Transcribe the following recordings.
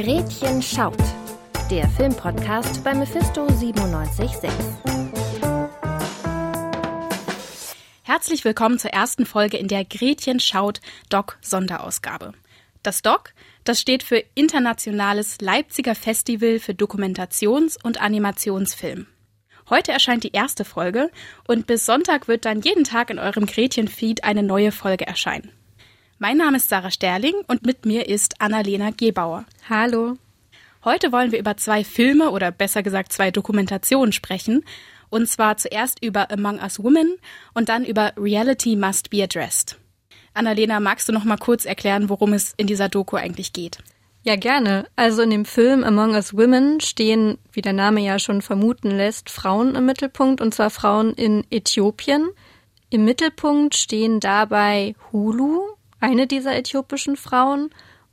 Gretchen schaut, der Filmpodcast bei Mephisto 976. Herzlich willkommen zur ersten Folge in der Gretchen schaut Doc Sonderausgabe. Das Doc, das steht für Internationales Leipziger Festival für Dokumentations- und Animationsfilm. Heute erscheint die erste Folge und bis Sonntag wird dann jeden Tag in eurem Gretchen-Feed eine neue Folge erscheinen. Mein Name ist Sarah Sterling und mit mir ist Annalena Gebauer. Hallo. Heute wollen wir über zwei Filme oder besser gesagt zwei Dokumentationen sprechen. Und zwar zuerst über Among Us Women und dann über Reality Must Be Addressed. Annalena, magst du noch mal kurz erklären, worum es in dieser Doku eigentlich geht? Ja, gerne. Also in dem Film Among Us Women stehen, wie der Name ja schon vermuten lässt, Frauen im Mittelpunkt, und zwar Frauen in Äthiopien. Im Mittelpunkt stehen dabei Hulu, eine dieser äthiopischen Frauen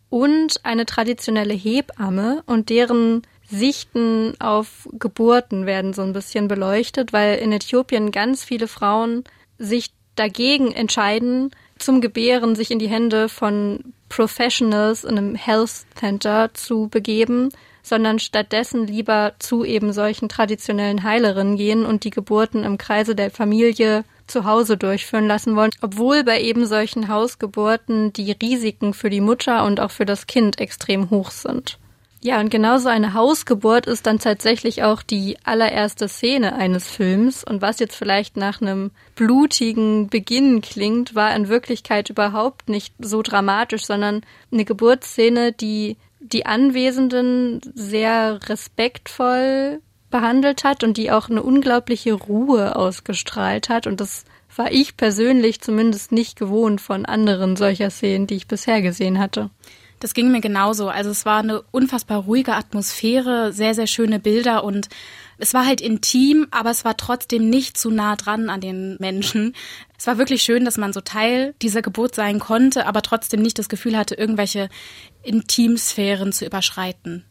und eine traditionelle Hebamme und deren Sichten auf Geburten werden so ein bisschen beleuchtet, weil in Äthiopien ganz viele Frauen sich dagegen entscheiden, zum Gebären sich in die Hände von Professionals in einem Health Center zu begeben, sondern stattdessen lieber zu eben solchen traditionellen Heilerinnen gehen und die Geburten im Kreise der Familie zu Hause durchführen lassen wollen, obwohl bei eben solchen Hausgeburten die Risiken für die Mutter und auch für das Kind extrem hoch sind. Ja, und genauso eine Hausgeburt ist dann tatsächlich auch die allererste Szene eines Films. Und was jetzt vielleicht nach einem blutigen Beginn klingt, war in Wirklichkeit überhaupt nicht so dramatisch, sondern eine Geburtsszene, die die Anwesenden sehr respektvoll behandelt hat und die auch eine unglaubliche Ruhe ausgestrahlt hat. Und das war ich persönlich zumindest nicht gewohnt von anderen solcher Szenen, die ich bisher gesehen hatte. Das ging mir genauso. Also es war eine unfassbar ruhige Atmosphäre, sehr, sehr schöne Bilder und es war halt intim, aber es war trotzdem nicht zu nah dran an den Menschen. Es war wirklich schön, dass man so Teil dieser Geburt sein konnte, aber trotzdem nicht das Gefühl hatte, irgendwelche Intimsphären zu überschreiten.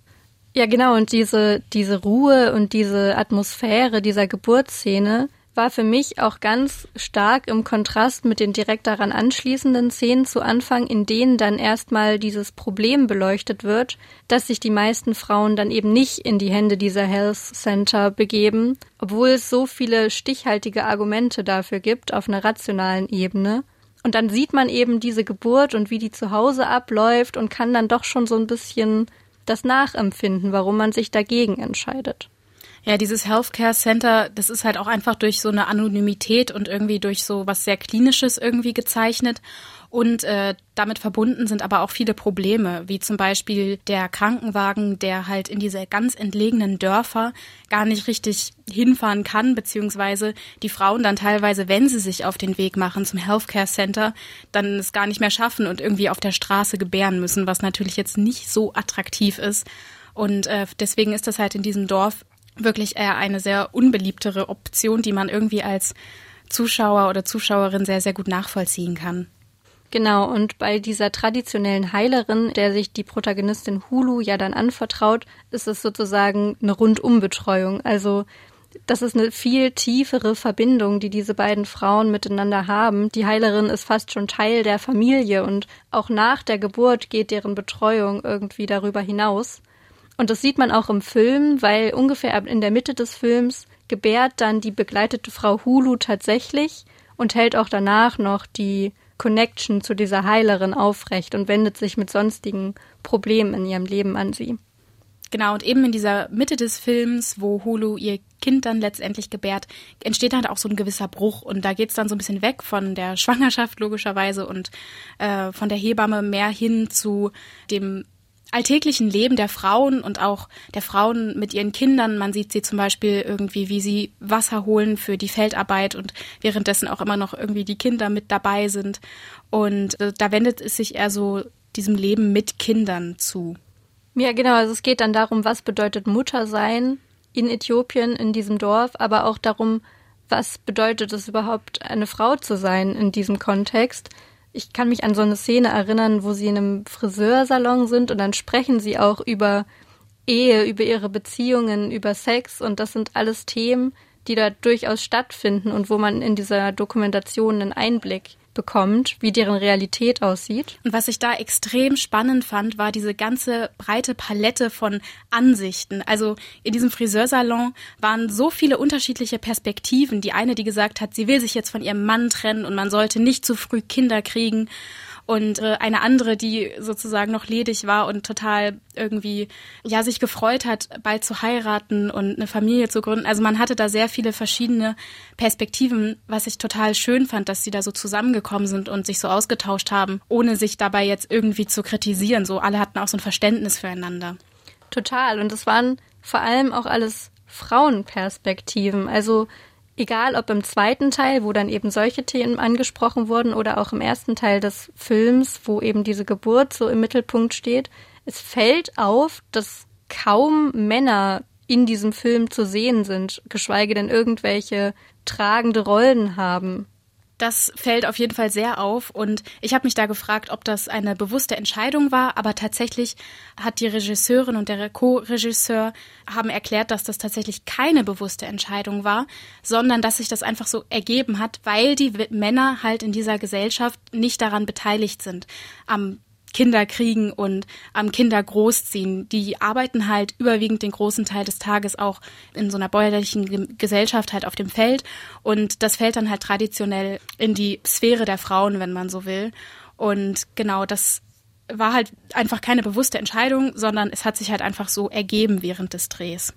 Ja, genau. Und diese, diese Ruhe und diese Atmosphäre dieser Geburtsszene war für mich auch ganz stark im Kontrast mit den direkt daran anschließenden Szenen zu Anfang, in denen dann erstmal dieses Problem beleuchtet wird, dass sich die meisten Frauen dann eben nicht in die Hände dieser Health Center begeben, obwohl es so viele stichhaltige Argumente dafür gibt auf einer rationalen Ebene. Und dann sieht man eben diese Geburt und wie die zu Hause abläuft und kann dann doch schon so ein bisschen das nachempfinden, warum man sich dagegen entscheidet. Ja, dieses Healthcare Center, das ist halt auch einfach durch so eine Anonymität und irgendwie durch so was sehr Klinisches irgendwie gezeichnet. Und äh, damit verbunden sind aber auch viele Probleme, wie zum Beispiel der Krankenwagen, der halt in diese ganz entlegenen Dörfer gar nicht richtig hinfahren kann, beziehungsweise die Frauen dann teilweise, wenn sie sich auf den Weg machen zum Healthcare Center, dann es gar nicht mehr schaffen und irgendwie auf der Straße gebären müssen, was natürlich jetzt nicht so attraktiv ist. Und äh, deswegen ist das halt in diesem Dorf wirklich eher eine sehr unbeliebtere Option, die man irgendwie als Zuschauer oder Zuschauerin sehr, sehr gut nachvollziehen kann. Genau, und bei dieser traditionellen Heilerin, der sich die Protagonistin Hulu ja dann anvertraut, ist es sozusagen eine Rundumbetreuung. Also das ist eine viel tiefere Verbindung, die diese beiden Frauen miteinander haben. Die Heilerin ist fast schon Teil der Familie und auch nach der Geburt geht deren Betreuung irgendwie darüber hinaus. Und das sieht man auch im Film, weil ungefähr in der Mitte des Films gebärt dann die begleitete Frau Hulu tatsächlich und hält auch danach noch die Connection zu dieser Heilerin aufrecht und wendet sich mit sonstigen Problemen in ihrem Leben an sie. Genau, und eben in dieser Mitte des Films, wo Hulu ihr Kind dann letztendlich gebärt, entsteht dann auch so ein gewisser Bruch. Und da geht's dann so ein bisschen weg von der Schwangerschaft logischerweise und äh, von der Hebamme mehr hin zu dem alltäglichen Leben der Frauen und auch der Frauen mit ihren Kindern. Man sieht sie zum Beispiel irgendwie, wie sie Wasser holen für die Feldarbeit und währenddessen auch immer noch irgendwie die Kinder mit dabei sind. Und äh, da wendet es sich eher so diesem Leben mit Kindern zu. Ja, genau. Also es geht dann darum, was bedeutet Mutter sein in Äthiopien, in diesem Dorf, aber auch darum, was bedeutet es überhaupt, eine Frau zu sein in diesem Kontext ich kann mich an so eine Szene erinnern, wo sie in einem Friseursalon sind und dann sprechen sie auch über Ehe, über ihre Beziehungen, über Sex und das sind alles Themen, die da durchaus stattfinden und wo man in dieser Dokumentation einen Einblick bekommt, wie deren Realität aussieht. Und was ich da extrem spannend fand, war diese ganze breite Palette von Ansichten. Also in diesem Friseursalon waren so viele unterschiedliche Perspektiven. Die eine, die gesagt hat, sie will sich jetzt von ihrem Mann trennen und man sollte nicht zu früh Kinder kriegen und äh, eine andere, die sozusagen noch ledig war und total irgendwie ja sich gefreut hat, bald zu heiraten und eine Familie zu gründen. Also man hatte da sehr viele verschiedene Perspektiven, was ich total schön fand, dass sie da so zusammengekommen sind und sich so ausgetauscht haben, ohne sich dabei jetzt irgendwie zu kritisieren. So alle hatten auch so ein Verständnis füreinander. Total und es waren vor allem auch alles Frauenperspektiven. Also egal ob im zweiten Teil, wo dann eben solche Themen angesprochen wurden, oder auch im ersten Teil des Films, wo eben diese Geburt so im Mittelpunkt steht, es fällt auf, dass kaum Männer in diesem Film zu sehen sind, geschweige denn irgendwelche tragende Rollen haben. Das fällt auf jeden Fall sehr auf und ich habe mich da gefragt, ob das eine bewusste Entscheidung war, aber tatsächlich hat die Regisseurin und der Co-Regisseur haben erklärt, dass das tatsächlich keine bewusste Entscheidung war, sondern dass sich das einfach so ergeben hat, weil die Männer halt in dieser Gesellschaft nicht daran beteiligt sind am Kinder kriegen und am Kinder großziehen. Die arbeiten halt überwiegend den großen Teil des Tages auch in so einer bäuerlichen Gesellschaft halt auf dem Feld und das fällt dann halt traditionell in die Sphäre der Frauen, wenn man so will. Und genau das war halt einfach keine bewusste Entscheidung, sondern es hat sich halt einfach so ergeben während des Drehs.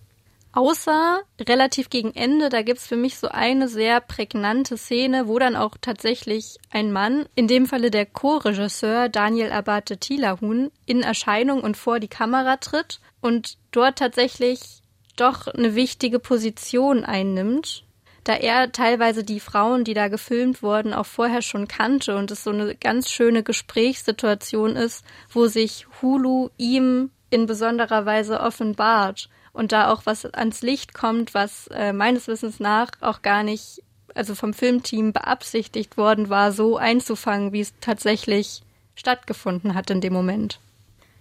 Außer relativ gegen Ende, da gibt's für mich so eine sehr prägnante Szene, wo dann auch tatsächlich ein Mann, in dem Falle der Co-Regisseur Daniel Abate Tilahun, in Erscheinung und vor die Kamera tritt und dort tatsächlich doch eine wichtige Position einnimmt, da er teilweise die Frauen, die da gefilmt wurden, auch vorher schon kannte und es so eine ganz schöne Gesprächssituation ist, wo sich Hulu ihm in besonderer Weise offenbart und da auch was ans Licht kommt, was äh, meines Wissens nach auch gar nicht, also vom Filmteam beabsichtigt worden war, so einzufangen, wie es tatsächlich stattgefunden hat in dem Moment.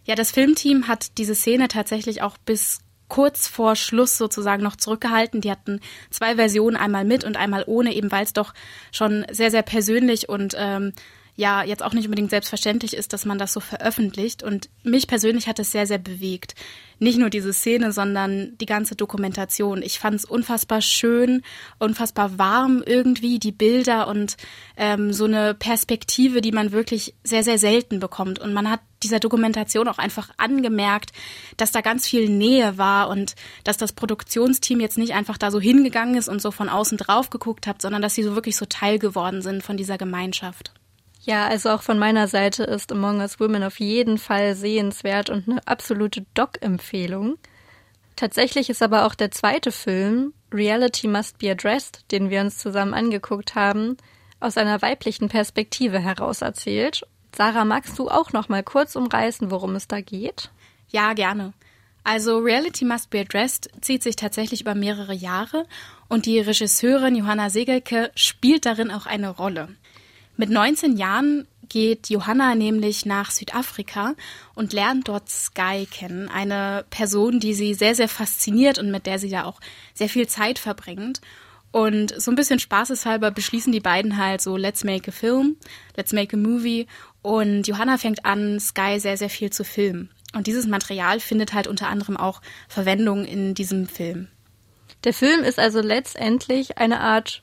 Ja, das Filmteam hat diese Szene tatsächlich auch bis kurz vor Schluss sozusagen noch zurückgehalten. Die hatten zwei Versionen, einmal mit und einmal ohne, eben weil es doch schon sehr, sehr persönlich und ähm, ja jetzt auch nicht unbedingt selbstverständlich ist, dass man das so veröffentlicht. Und mich persönlich hat es sehr, sehr bewegt. Nicht nur diese Szene, sondern die ganze Dokumentation. Ich fand es unfassbar schön, unfassbar warm irgendwie, die Bilder und ähm, so eine Perspektive, die man wirklich sehr, sehr selten bekommt. Und man hat dieser Dokumentation auch einfach angemerkt, dass da ganz viel Nähe war und dass das Produktionsteam jetzt nicht einfach da so hingegangen ist und so von außen drauf geguckt hat, sondern dass sie so wirklich so Teil geworden sind von dieser Gemeinschaft. Ja, also auch von meiner Seite ist Among Us Women auf jeden Fall sehenswert und eine absolute Doc-Empfehlung. Tatsächlich ist aber auch der zweite Film, Reality Must Be Addressed, den wir uns zusammen angeguckt haben, aus einer weiblichen Perspektive heraus erzählt. Sarah, magst du auch noch mal kurz umreißen, worum es da geht? Ja, gerne. Also Reality Must Be Addressed zieht sich tatsächlich über mehrere Jahre und die Regisseurin Johanna Segelke spielt darin auch eine Rolle. Mit 19 Jahren geht Johanna nämlich nach Südafrika und lernt dort Sky kennen, eine Person, die sie sehr, sehr fasziniert und mit der sie da auch sehr viel Zeit verbringt. Und so ein bisschen spaßeshalber beschließen die beiden halt so, let's make a film, let's make a movie. Und Johanna fängt an, Sky sehr, sehr viel zu filmen. Und dieses Material findet halt unter anderem auch Verwendung in diesem Film. Der Film ist also letztendlich eine Art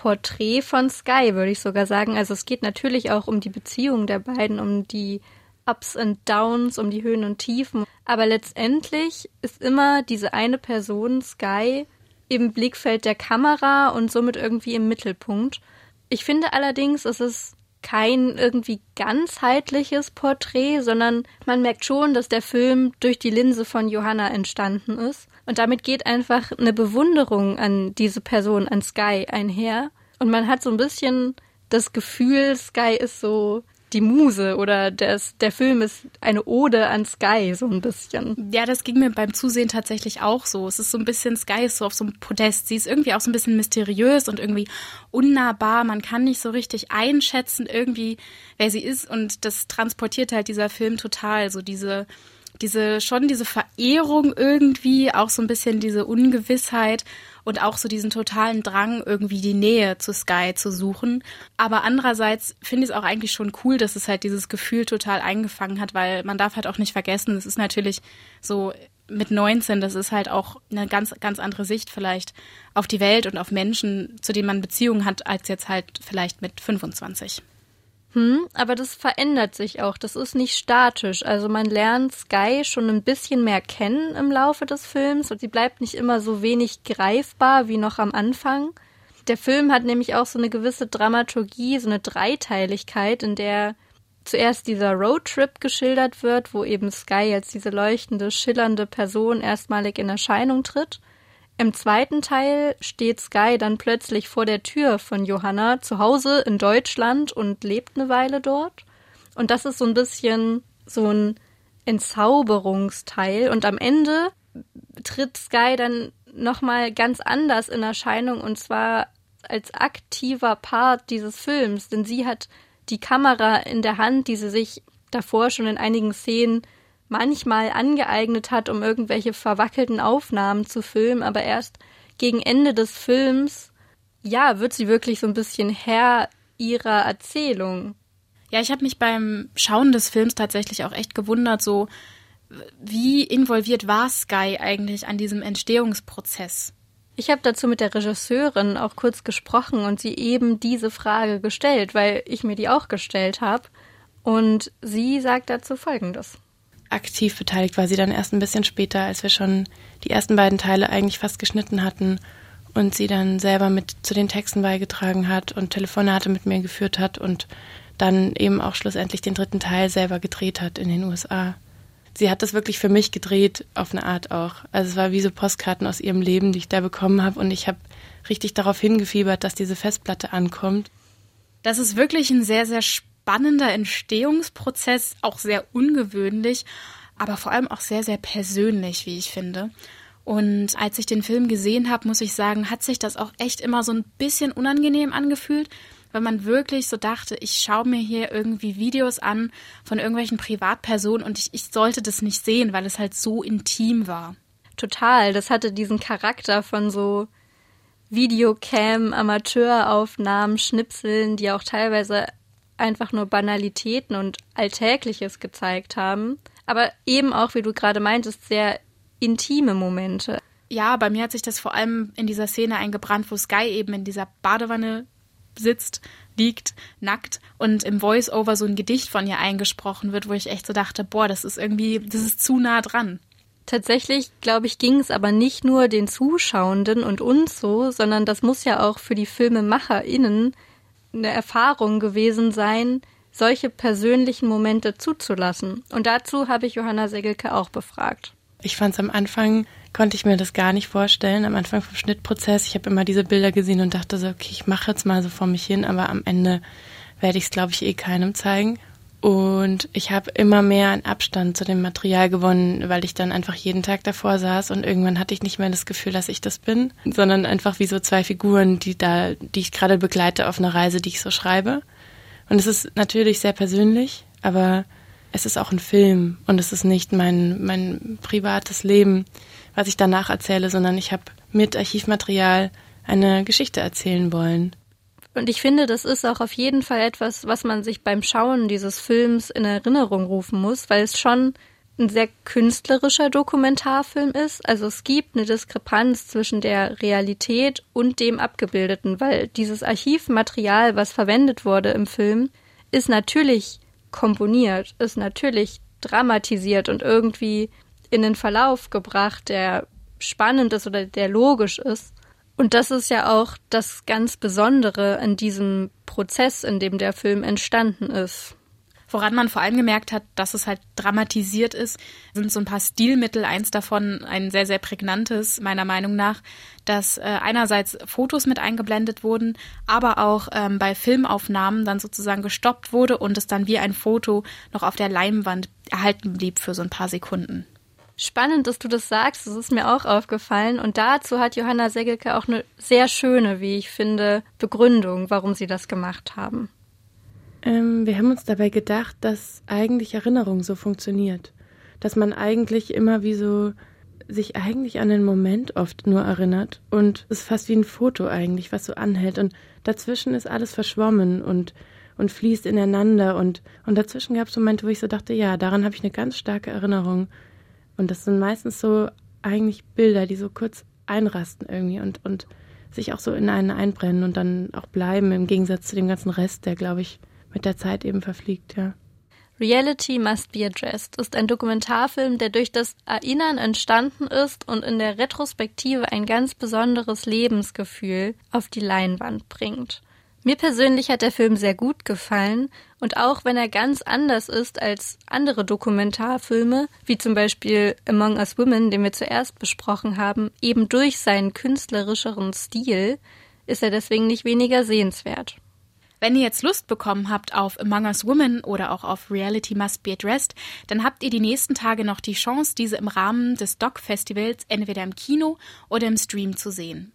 Porträt von Sky, würde ich sogar sagen. Also es geht natürlich auch um die Beziehung der beiden, um die Ups und Downs, um die Höhen und Tiefen. Aber letztendlich ist immer diese eine Person, Sky, im Blickfeld der Kamera und somit irgendwie im Mittelpunkt. Ich finde allerdings, es ist kein irgendwie ganzheitliches Porträt, sondern man merkt schon, dass der Film durch die Linse von Johanna entstanden ist. Und damit geht einfach eine Bewunderung an diese Person, an Sky einher. Und man hat so ein bisschen das Gefühl, Sky ist so die Muse oder des, der Film ist eine Ode an Sky, so ein bisschen. Ja, das ging mir beim Zusehen tatsächlich auch so. Es ist so ein bisschen, Sky ist so auf so einem Podest. Sie ist irgendwie auch so ein bisschen mysteriös und irgendwie unnahbar. Man kann nicht so richtig einschätzen irgendwie, wer sie ist. Und das transportiert halt dieser Film total. So diese diese, schon diese Verehrung irgendwie, auch so ein bisschen diese Ungewissheit und auch so diesen totalen Drang, irgendwie die Nähe zu Sky zu suchen. Aber andererseits finde ich es auch eigentlich schon cool, dass es halt dieses Gefühl total eingefangen hat, weil man darf halt auch nicht vergessen, es ist natürlich so mit 19, das ist halt auch eine ganz, ganz andere Sicht vielleicht auf die Welt und auf Menschen, zu denen man Beziehungen hat, als jetzt halt vielleicht mit 25. Hm, aber das verändert sich auch. Das ist nicht statisch. Also man lernt Sky schon ein bisschen mehr kennen im Laufe des Films und sie bleibt nicht immer so wenig greifbar wie noch am Anfang. Der Film hat nämlich auch so eine gewisse Dramaturgie, so eine Dreiteiligkeit, in der zuerst dieser Roadtrip geschildert wird, wo eben Sky als diese leuchtende, schillernde Person erstmalig in Erscheinung tritt. Im zweiten Teil steht Sky dann plötzlich vor der Tür von Johanna zu Hause in Deutschland und lebt eine Weile dort. Und das ist so ein bisschen so ein Entzauberungsteil. Und am Ende tritt Sky dann nochmal ganz anders in Erscheinung und zwar als aktiver Part dieses Films, denn sie hat die Kamera in der Hand, die sie sich davor schon in einigen Szenen manchmal angeeignet hat, um irgendwelche verwackelten Aufnahmen zu filmen, aber erst gegen Ende des Films, ja, wird sie wirklich so ein bisschen Herr ihrer Erzählung. Ja, ich habe mich beim Schauen des Films tatsächlich auch echt gewundert, so wie involviert war Sky eigentlich an diesem Entstehungsprozess? Ich habe dazu mit der Regisseurin auch kurz gesprochen und sie eben diese Frage gestellt, weil ich mir die auch gestellt habe. Und sie sagt dazu Folgendes aktiv beteiligt war sie dann erst ein bisschen später, als wir schon die ersten beiden Teile eigentlich fast geschnitten hatten und sie dann selber mit zu den Texten beigetragen hat und Telefonate mit mir geführt hat und dann eben auch schlussendlich den dritten Teil selber gedreht hat in den USA. Sie hat das wirklich für mich gedreht, auf eine Art auch. Also es war wie so Postkarten aus ihrem Leben, die ich da bekommen habe und ich habe richtig darauf hingefiebert, dass diese Festplatte ankommt. Das ist wirklich ein sehr, sehr spannender Entstehungsprozess, auch sehr ungewöhnlich, aber vor allem auch sehr, sehr persönlich, wie ich finde. Und als ich den Film gesehen habe, muss ich sagen, hat sich das auch echt immer so ein bisschen unangenehm angefühlt, weil man wirklich so dachte, ich schaue mir hier irgendwie Videos an von irgendwelchen Privatpersonen und ich, ich sollte das nicht sehen, weil es halt so intim war. Total, das hatte diesen Charakter von so Videocam, Amateuraufnahmen, Schnipseln, die auch teilweise einfach nur Banalitäten und Alltägliches gezeigt haben, aber eben auch, wie du gerade meintest, sehr intime Momente. Ja, bei mir hat sich das vor allem in dieser Szene eingebrannt, wo Sky eben in dieser Badewanne sitzt, liegt, nackt und im Voice-Over so ein Gedicht von ihr eingesprochen wird, wo ich echt so dachte, boah, das ist irgendwie, das ist zu nah dran. Tatsächlich, glaube ich, ging es aber nicht nur den Zuschauenden und uns so, sondern das muss ja auch für die FilmemacherInnen eine Erfahrung gewesen sein, solche persönlichen Momente zuzulassen. Und dazu habe ich Johanna Segelke auch befragt. Ich fand es am Anfang, konnte ich mir das gar nicht vorstellen, am Anfang vom Schnittprozess. Ich habe immer diese Bilder gesehen und dachte so, okay, ich mache jetzt mal so vor mich hin, aber am Ende werde ich es, glaube ich, eh keinem zeigen. Und ich habe immer mehr an Abstand zu dem Material gewonnen, weil ich dann einfach jeden Tag davor saß und irgendwann hatte ich nicht mehr das Gefühl, dass ich das bin, sondern einfach wie so zwei Figuren, die da, die ich gerade begleite auf einer Reise, die ich so schreibe. Und es ist natürlich sehr persönlich, aber es ist auch ein Film und es ist nicht mein, mein privates Leben, was ich danach erzähle, sondern ich habe mit Archivmaterial eine Geschichte erzählen wollen. Und ich finde, das ist auch auf jeden Fall etwas, was man sich beim Schauen dieses Films in Erinnerung rufen muss, weil es schon ein sehr künstlerischer Dokumentarfilm ist. Also es gibt eine Diskrepanz zwischen der Realität und dem Abgebildeten, weil dieses Archivmaterial, was verwendet wurde im Film, ist natürlich komponiert, ist natürlich dramatisiert und irgendwie in den Verlauf gebracht, der spannend ist oder der logisch ist. Und das ist ja auch das ganz Besondere an diesem Prozess, in dem der Film entstanden ist. Woran man vor allem gemerkt hat, dass es halt dramatisiert ist, sind so ein paar Stilmittel. Eins davon, ein sehr, sehr prägnantes, meiner Meinung nach, dass äh, einerseits Fotos mit eingeblendet wurden, aber auch ähm, bei Filmaufnahmen dann sozusagen gestoppt wurde und es dann wie ein Foto noch auf der Leinwand erhalten blieb für so ein paar Sekunden. Spannend, dass du das sagst. Das ist mir auch aufgefallen. Und dazu hat Johanna Segelke auch eine sehr schöne, wie ich finde, Begründung, warum sie das gemacht haben. Ähm, wir haben uns dabei gedacht, dass eigentlich Erinnerung so funktioniert. dass man eigentlich immer wie so sich eigentlich an den Moment oft nur erinnert und es ist fast wie ein Foto eigentlich, was so anhält und dazwischen ist alles verschwommen und und fließt ineinander und und dazwischen gab es Momente, wo ich so dachte, ja, daran habe ich eine ganz starke Erinnerung und das sind meistens so eigentlich Bilder, die so kurz einrasten irgendwie und und sich auch so in einen einbrennen und dann auch bleiben im Gegensatz zu dem ganzen Rest, der glaube ich mit der Zeit eben verfliegt, ja. Reality Must Be Addressed ist ein Dokumentarfilm, der durch das Erinnern entstanden ist und in der Retrospektive ein ganz besonderes Lebensgefühl auf die Leinwand bringt. Mir persönlich hat der Film sehr gut gefallen und auch wenn er ganz anders ist als andere Dokumentarfilme, wie zum Beispiel Among Us Women, den wir zuerst besprochen haben, eben durch seinen künstlerischeren Stil, ist er deswegen nicht weniger sehenswert. Wenn ihr jetzt Lust bekommen habt auf Among Us Women oder auch auf Reality Must Be Addressed, dann habt ihr die nächsten Tage noch die Chance, diese im Rahmen des Doc-Festivals entweder im Kino oder im Stream zu sehen.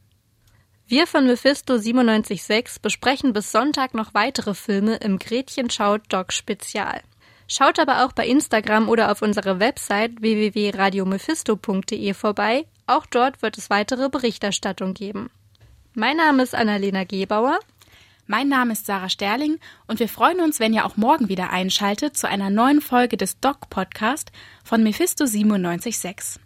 Wir von Mephisto 97.6 besprechen bis Sonntag noch weitere Filme im Gretchen schaut Doc Spezial. Schaut aber auch bei Instagram oder auf unserer Website www.radiomephisto.de vorbei. Auch dort wird es weitere Berichterstattung geben. Mein Name ist Annalena Gebauer. Mein Name ist Sarah Sterling und wir freuen uns, wenn ihr auch morgen wieder einschaltet zu einer neuen Folge des Doc Podcast von Mephisto 976.